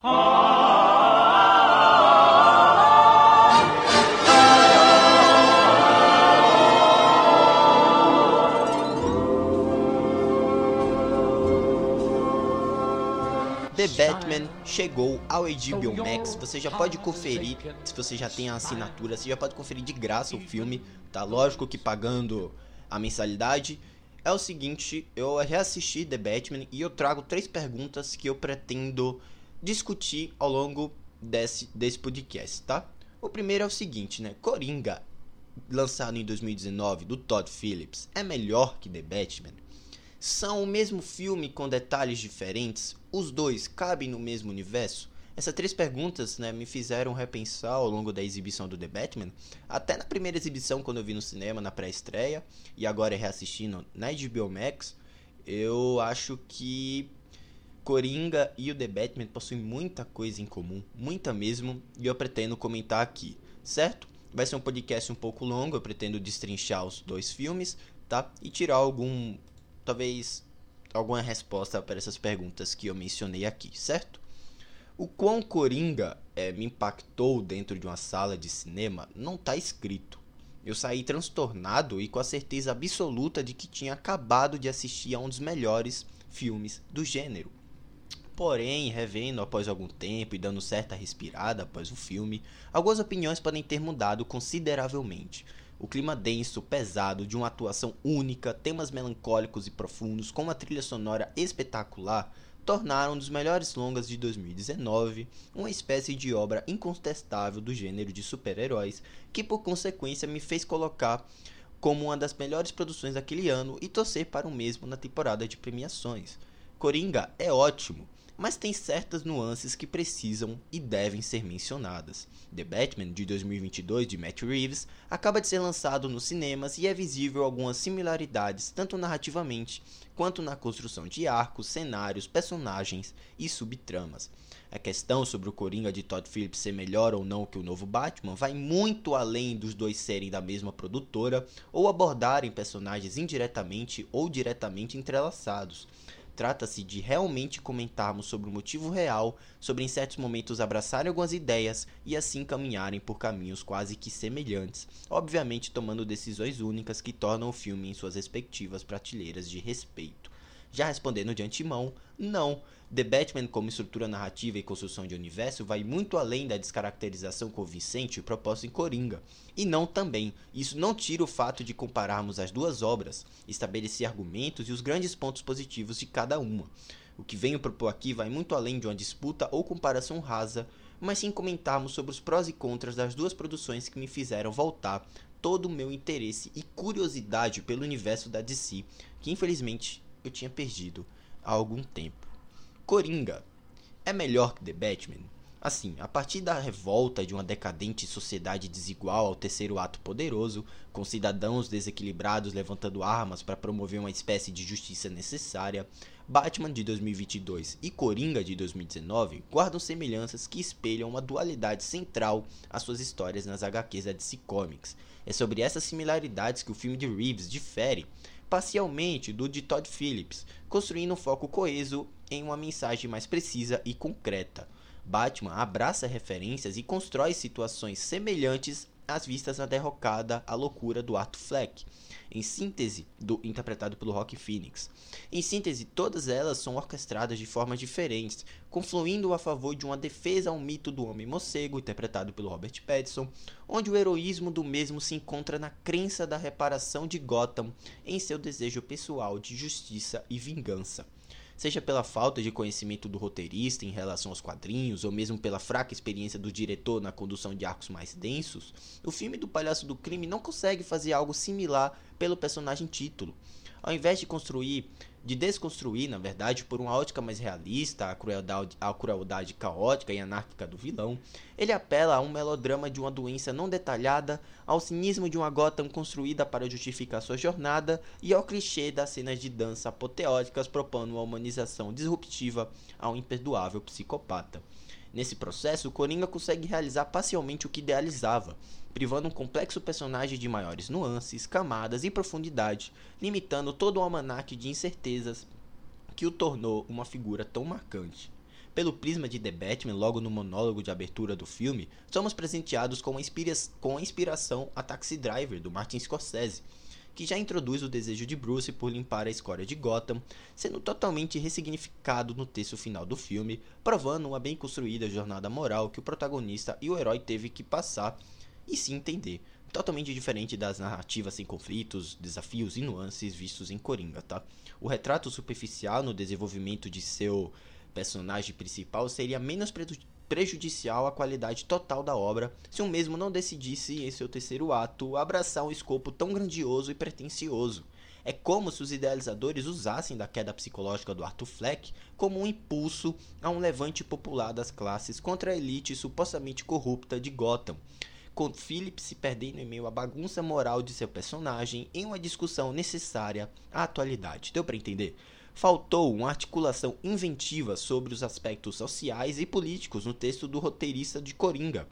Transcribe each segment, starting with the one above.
The Batman chegou ao HBO Max. Você já pode conferir, se você já tem a assinatura, você já pode conferir de graça o filme. Tá lógico que pagando a mensalidade. É o seguinte, eu reassisti The Batman e eu trago três perguntas que eu pretendo discutir ao longo desse, desse podcast, tá? O primeiro é o seguinte, né? Coringa, lançado em 2019 do Todd Phillips, é melhor que The Batman? São o mesmo filme com detalhes diferentes? Os dois cabem no mesmo universo? Essas três perguntas né, me fizeram repensar ao longo da exibição do The Batman, até na primeira exibição quando eu vi no cinema, na pré-estreia, e agora reassistindo na HBO Max, eu acho que Coringa e o The Batman possuem muita coisa em comum, muita mesmo, e eu pretendo comentar aqui, certo? Vai ser um podcast um pouco longo, eu pretendo destrinchar os dois filmes, tá? E tirar algum talvez alguma resposta para essas perguntas que eu mencionei aqui, certo? O quão Coringa é, me impactou dentro de uma sala de cinema não está escrito. Eu saí transtornado e com a certeza absoluta de que tinha acabado de assistir a um dos melhores filmes do gênero. Porém, revendo após algum tempo e dando certa respirada após o filme, algumas opiniões podem ter mudado consideravelmente. O clima denso, pesado, de uma atuação única, temas melancólicos e profundos, com uma trilha sonora espetacular, tornaram um dos melhores longas de 2019 uma espécie de obra incontestável do gênero de super-heróis, que por consequência me fez colocar como uma das melhores produções daquele ano e torcer para o mesmo na temporada de premiações. Coringa é ótimo, mas tem certas nuances que precisam e devem ser mencionadas. The Batman de 2022 de Matt Reeves acaba de ser lançado nos cinemas e é visível algumas similaridades tanto narrativamente quanto na construção de arcos, cenários, personagens e subtramas. A questão sobre o Coringa de Todd Phillips ser melhor ou não que o novo Batman vai muito além dos dois serem da mesma produtora ou abordarem personagens indiretamente ou diretamente entrelaçados. Trata-se de realmente comentarmos sobre o motivo real, sobre em certos momentos abraçarem algumas ideias e assim caminharem por caminhos quase que semelhantes, obviamente tomando decisões únicas que tornam o filme em suas respectivas prateleiras de respeito. Já respondendo de antemão, não. The Batman, como estrutura narrativa e construção de universo, vai muito além da descaracterização convincente proposta em Coringa. E não também. Isso não tira o fato de compararmos as duas obras, estabelecer argumentos e os grandes pontos positivos de cada uma. O que venho propor aqui vai muito além de uma disputa ou comparação rasa, mas sim comentarmos sobre os prós e contras das duas produções que me fizeram voltar todo o meu interesse e curiosidade pelo universo da DC, que infelizmente eu tinha perdido há algum tempo. Coringa é melhor que The Batman? Assim, a partir da revolta de uma decadente sociedade desigual ao terceiro ato poderoso, com cidadãos desequilibrados levantando armas para promover uma espécie de justiça necessária, Batman de 2022 e Coringa de 2019 guardam semelhanças que espelham uma dualidade central às suas histórias nas HQs da DC Comics. É sobre essas similaridades que o filme de Reeves difere parcialmente do de Todd Phillips, construindo um foco coeso em uma mensagem mais precisa e concreta. Batman abraça referências e constrói situações semelhantes às vistas na derrocada A Loucura do Arthur Fleck, em síntese, do, interpretado pelo Rock Phoenix. Em síntese, todas elas são orquestradas de formas diferentes, confluindo a favor de uma defesa ao mito do Homem Morcego, interpretado pelo Robert Pattinson, onde o heroísmo do mesmo se encontra na crença da reparação de Gotham em seu desejo pessoal de justiça e vingança seja pela falta de conhecimento do roteirista em relação aos quadrinhos, ou mesmo pela fraca experiência do diretor na condução de arcos mais densos, o filme do Palhaço do Crime não consegue fazer algo similar pelo personagem título. Ao invés de construir de desconstruir, na verdade, por uma ótica mais realista a crueldade, a crueldade caótica e anárquica do vilão, ele apela a um melodrama de uma doença não detalhada, ao cinismo de uma Gotham construída para justificar sua jornada e ao clichê das cenas de dança apoteóticas propondo uma humanização disruptiva ao imperdoável psicopata. Nesse processo, Coringa consegue realizar parcialmente o que idealizava, privando um complexo personagem de maiores nuances, camadas e profundidade, limitando todo o almanaque de incertezas que o tornou uma figura tão marcante. pelo prisma de The Batman, logo no monólogo de abertura do filme, somos presenteados com a, inspira com a inspiração a Taxi Driver, do Martin Scorsese, que já introduz o desejo de Bruce por limpar a escória de Gotham, sendo totalmente ressignificado no texto final do filme, provando uma bem construída jornada moral que o protagonista e o herói teve que passar e se entender, totalmente diferente das narrativas sem conflitos, desafios e nuances vistos em Coringa, tá? O retrato superficial no desenvolvimento de seu personagem principal seria menos prejudicial à qualidade total da obra se o mesmo não decidisse, em seu terceiro ato, abraçar um escopo tão grandioso e pretensioso. É como se os idealizadores usassem da queda psicológica do Arthur Fleck como um impulso a um levante popular das classes contra a elite supostamente corrupta de Gotham, com Philip se perdendo em meio à bagunça moral de seu personagem em uma discussão necessária à atualidade. Deu para entender? Faltou uma articulação inventiva sobre os aspectos sociais e políticos no texto do roteirista de Coringa,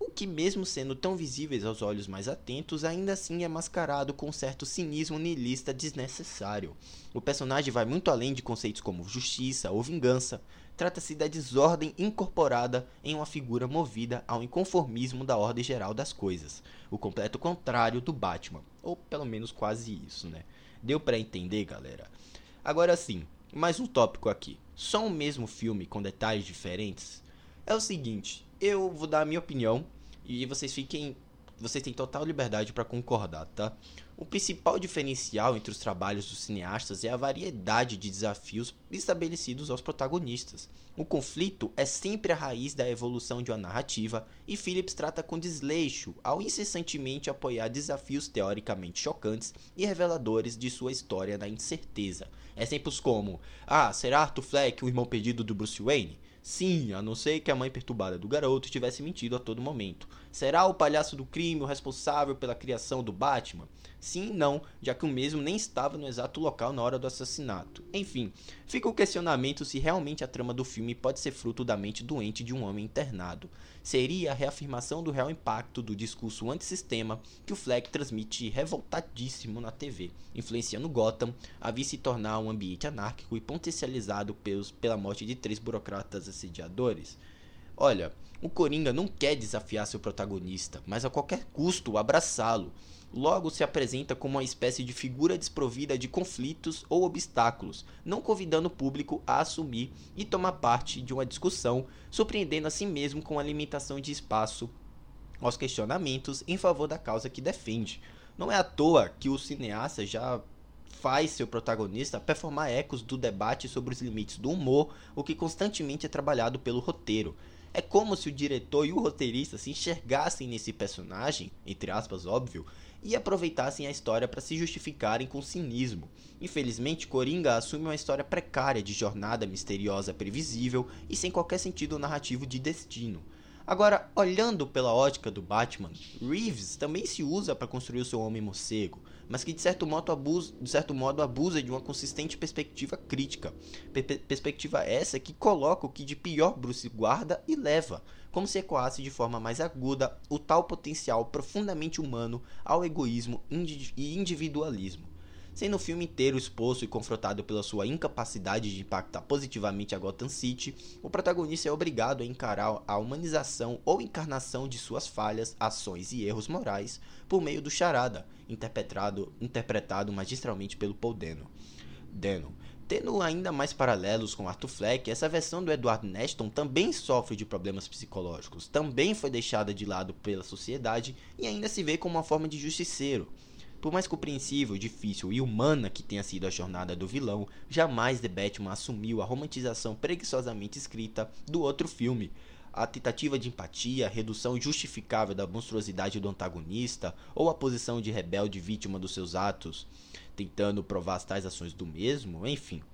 o que, mesmo sendo tão visíveis aos olhos mais atentos, ainda assim é mascarado com um certo cinismo niilista desnecessário. O personagem vai muito além de conceitos como justiça ou vingança. Trata-se da desordem incorporada em uma figura movida ao inconformismo da ordem geral das coisas, o completo contrário do Batman, ou pelo menos quase isso, né? Deu para entender, galera? Agora sim, mais um tópico aqui. Só um mesmo filme com detalhes diferentes? É o seguinte, eu vou dar a minha opinião e vocês fiquem vocês têm total liberdade para concordar, tá? O principal diferencial entre os trabalhos dos cineastas é a variedade de desafios estabelecidos aos protagonistas. O conflito é sempre a raiz da evolução de uma narrativa e Phillips trata com desleixo ao incessantemente apoiar desafios teoricamente chocantes e reveladores de sua história na incerteza. Exemplos como: Ah, será Arthur Fleck o irmão perdido do Bruce Wayne? Sim, a não ser que a mãe perturbada do garoto tivesse mentido a todo momento. Será o palhaço do crime o responsável pela criação do Batman? Sim e não, já que o mesmo nem estava no exato local na hora do assassinato. Enfim, fica o questionamento se realmente a trama do filme pode ser fruto da mente doente de um homem internado. Seria a reafirmação do real impacto do discurso antissistema que o Fleck transmite revoltadíssimo na TV, influenciando Gotham a vir se tornar um ambiente anárquico e potencializado pelos, pela morte de três burocratas assediadores. Olha, o Coringa não quer desafiar seu protagonista, mas a qualquer custo abraçá-lo logo se apresenta como uma espécie de figura desprovida de conflitos ou obstáculos, não convidando o público a assumir e tomar parte de uma discussão, surpreendendo a si mesmo com a limitação de espaço aos questionamentos em favor da causa que defende. Não é à toa que o cineasta já faz seu protagonista performar ecos do debate sobre os limites do humor, o que constantemente é trabalhado pelo roteiro. É como se o diretor e o roteirista se enxergassem nesse personagem, entre aspas, óbvio, e aproveitassem a história para se justificarem com cinismo. Infelizmente, Coringa assume uma história precária de jornada misteriosa previsível e sem qualquer sentido narrativo de destino. Agora, olhando pela ótica do Batman, Reeves também se usa para construir o seu homem morcego, mas que de certo modo abusa, de, certo modo abusa de uma consistente perspectiva crítica. perspectiva essa que coloca o que de pior Bruce guarda e leva, como se ecoasse de forma mais aguda o tal potencial profundamente humano ao egoísmo e individualismo. Sendo o filme inteiro exposto e confrontado pela sua incapacidade de impactar positivamente a Gotham City, o protagonista é obrigado a encarar a humanização ou encarnação de suas falhas, ações e erros morais por meio do Charada, interpretado, interpretado magistralmente pelo Paul Dano. Dano. Tendo ainda mais paralelos com Arthur Fleck, essa versão do Edward Neston também sofre de problemas psicológicos, também foi deixada de lado pela sociedade e ainda se vê como uma forma de justiceiro. Por mais compreensível, difícil e humana que tenha sido a jornada do vilão, jamais The Batman assumiu a romantização preguiçosamente escrita do outro filme. A tentativa de empatia, a redução justificável da monstruosidade do antagonista ou a posição de rebelde vítima dos seus atos, tentando provar as tais ações do mesmo, enfim.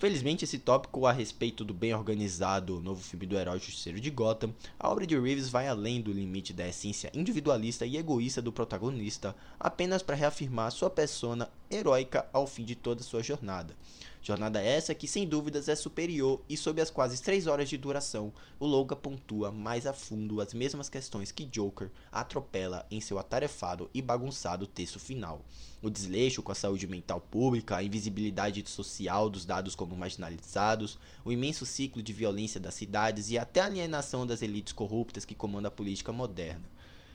Felizmente, esse tópico a respeito do bem organizado novo filme do herói justiceiro de Gotham, a obra de Reeves vai além do limite da essência individualista e egoísta do protagonista, apenas para reafirmar sua persona heróica ao fim de toda sua jornada. Jornada essa que sem dúvidas é superior e sob as quase 3 horas de duração, o longa pontua mais a fundo as mesmas questões que Joker atropela em seu atarefado e bagunçado texto final. O desleixo com a saúde mental pública, a invisibilidade social dos dados como marginalizados, o imenso ciclo de violência das cidades e até a alienação das elites corruptas que comandam a política moderna.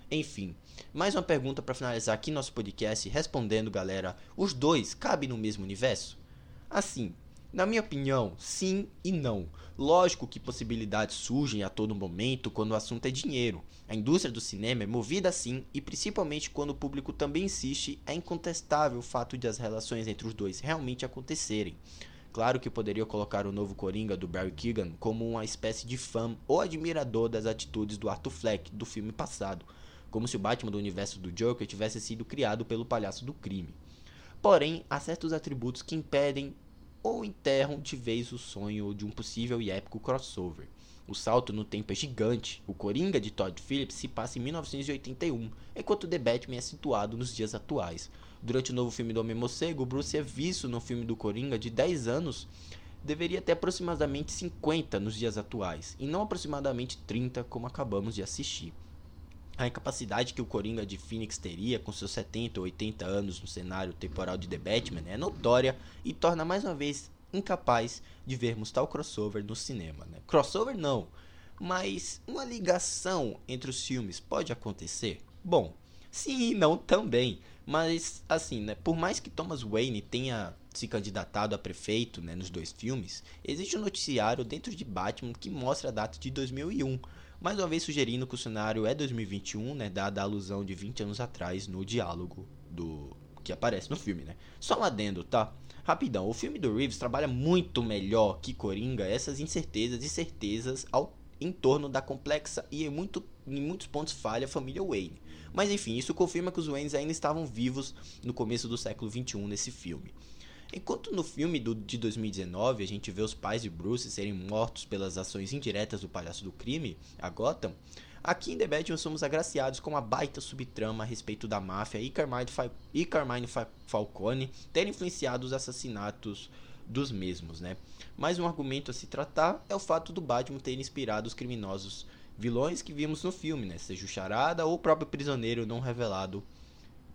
Enfim, mais uma pergunta para finalizar aqui nosso podcast, respondendo, galera: os dois cabem no mesmo universo? Assim, na minha opinião, sim e não. Lógico que possibilidades surgem a todo momento quando o assunto é dinheiro. A indústria do cinema é movida assim e principalmente quando o público também insiste, é incontestável o fato de as relações entre os dois realmente acontecerem. Claro que poderia colocar o novo Coringa do Barry Keoghan como uma espécie de fã ou admirador das atitudes do Arthur Fleck do filme passado, como se o Batman do universo do Joker tivesse sido criado pelo palhaço do crime. Porém, há certos atributos que impedem ou enterram de vez o sonho de um possível e épico crossover. O salto no tempo é gigante. O Coringa de Todd Phillips se passa em 1981, enquanto The Batman é situado nos dias atuais. Durante o novo filme do Homem-Morcego, Bruce é visto no filme do Coringa de 10 anos deveria ter aproximadamente 50 nos dias atuais, e não aproximadamente 30 como acabamos de assistir. A incapacidade que o Coringa de Phoenix teria com seus 70 ou 80 anos no cenário temporal de The Batman é notória e torna mais uma vez incapaz de vermos tal crossover no cinema. Né? Crossover não, mas uma ligação entre os filmes pode acontecer? Bom, sim e não também. Mas assim, né, por mais que Thomas Wayne tenha se candidatado a prefeito né, nos dois filmes, existe um noticiário dentro de Batman que mostra a data de 2001 mais uma vez sugerindo que o cenário é 2021, né, dada a alusão de 20 anos atrás no diálogo do que aparece no filme, né? Só um adendo, tá? Rapidão, o filme do Reeves trabalha muito melhor que Coringa essas incertezas e certezas ao, em torno da complexa e em, muito, em muitos pontos falha família Wayne. Mas enfim, isso confirma que os Waynes ainda estavam vivos no começo do século 21 nesse filme. Enquanto no filme do, de 2019 a gente vê os pais de Bruce serem mortos pelas ações indiretas do palhaço do crime, a Gotham, aqui em The Batman somos agraciados com uma baita subtrama a respeito da máfia e Carmine, Fa e Carmine Fa Falcone ter influenciado os assassinatos dos mesmos, né? Mais um argumento a se tratar é o fato do Batman ter inspirado os criminosos vilões que vimos no filme, né? Seja o Charada ou o próprio prisioneiro não revelado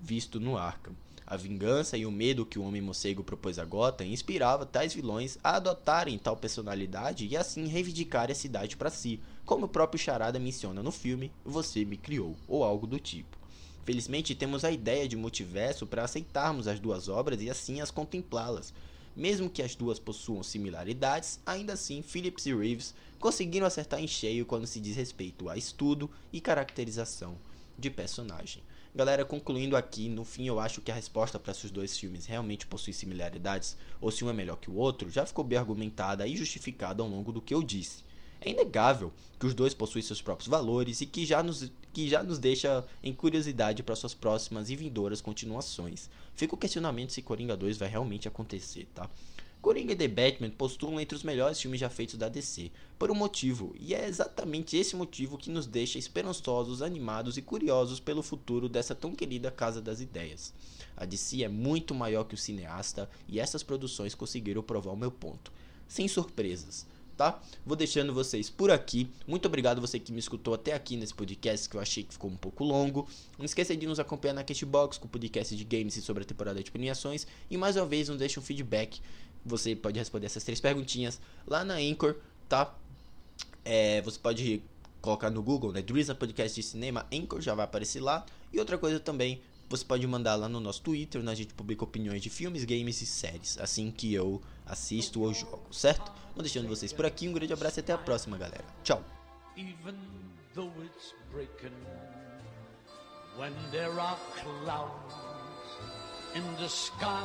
visto no Arkham. A vingança e o medo que o Homem-Morcego propôs a Gotham inspirava tais vilões a adotarem tal personalidade e assim reivindicarem a cidade para si, como o próprio Charada menciona no filme Você Me Criou, ou algo do tipo. Felizmente temos a ideia de multiverso para aceitarmos as duas obras e assim as contemplá-las. Mesmo que as duas possuam similaridades, ainda assim Phillips e Reeves conseguiram acertar em cheio quando se diz respeito a estudo e caracterização de personagem. Galera, concluindo aqui, no fim eu acho que a resposta para se os dois filmes realmente possuem similaridades ou se um é melhor que o outro já ficou bem argumentada e justificada ao longo do que eu disse. É inegável que os dois possuem seus próprios valores e que já nos, que já nos deixa em curiosidade para suas próximas e vindouras continuações. Fica o questionamento se Coringa 2 vai realmente acontecer, tá? Coringa e The Batman postulam entre os melhores filmes já feitos da DC, por um motivo, e é exatamente esse motivo que nos deixa esperançosos, animados e curiosos pelo futuro dessa tão querida Casa das Ideias. A DC é muito maior que o cineasta e essas produções conseguiram provar o meu ponto. Sem surpresas, tá? Vou deixando vocês por aqui. Muito obrigado você que me escutou até aqui nesse podcast que eu achei que ficou um pouco longo. Não esqueça de nos acompanhar na Cashbox com o podcast de games e sobre a temporada de premiações. E mais uma vez, não deixe um feedback você pode responder essas três perguntinhas lá na Anchor, tá? É, você pode colocar no Google, né? Drizzle Podcast de Cinema, Anchor já vai aparecer lá. E outra coisa também, você pode mandar lá no nosso Twitter, onde a gente publica opiniões de filmes, games e séries, assim que eu assisto ou jogo, certo? Vou deixando vocês por aqui, um grande abraço e até a próxima, galera. Tchau! When there are clouds in the sky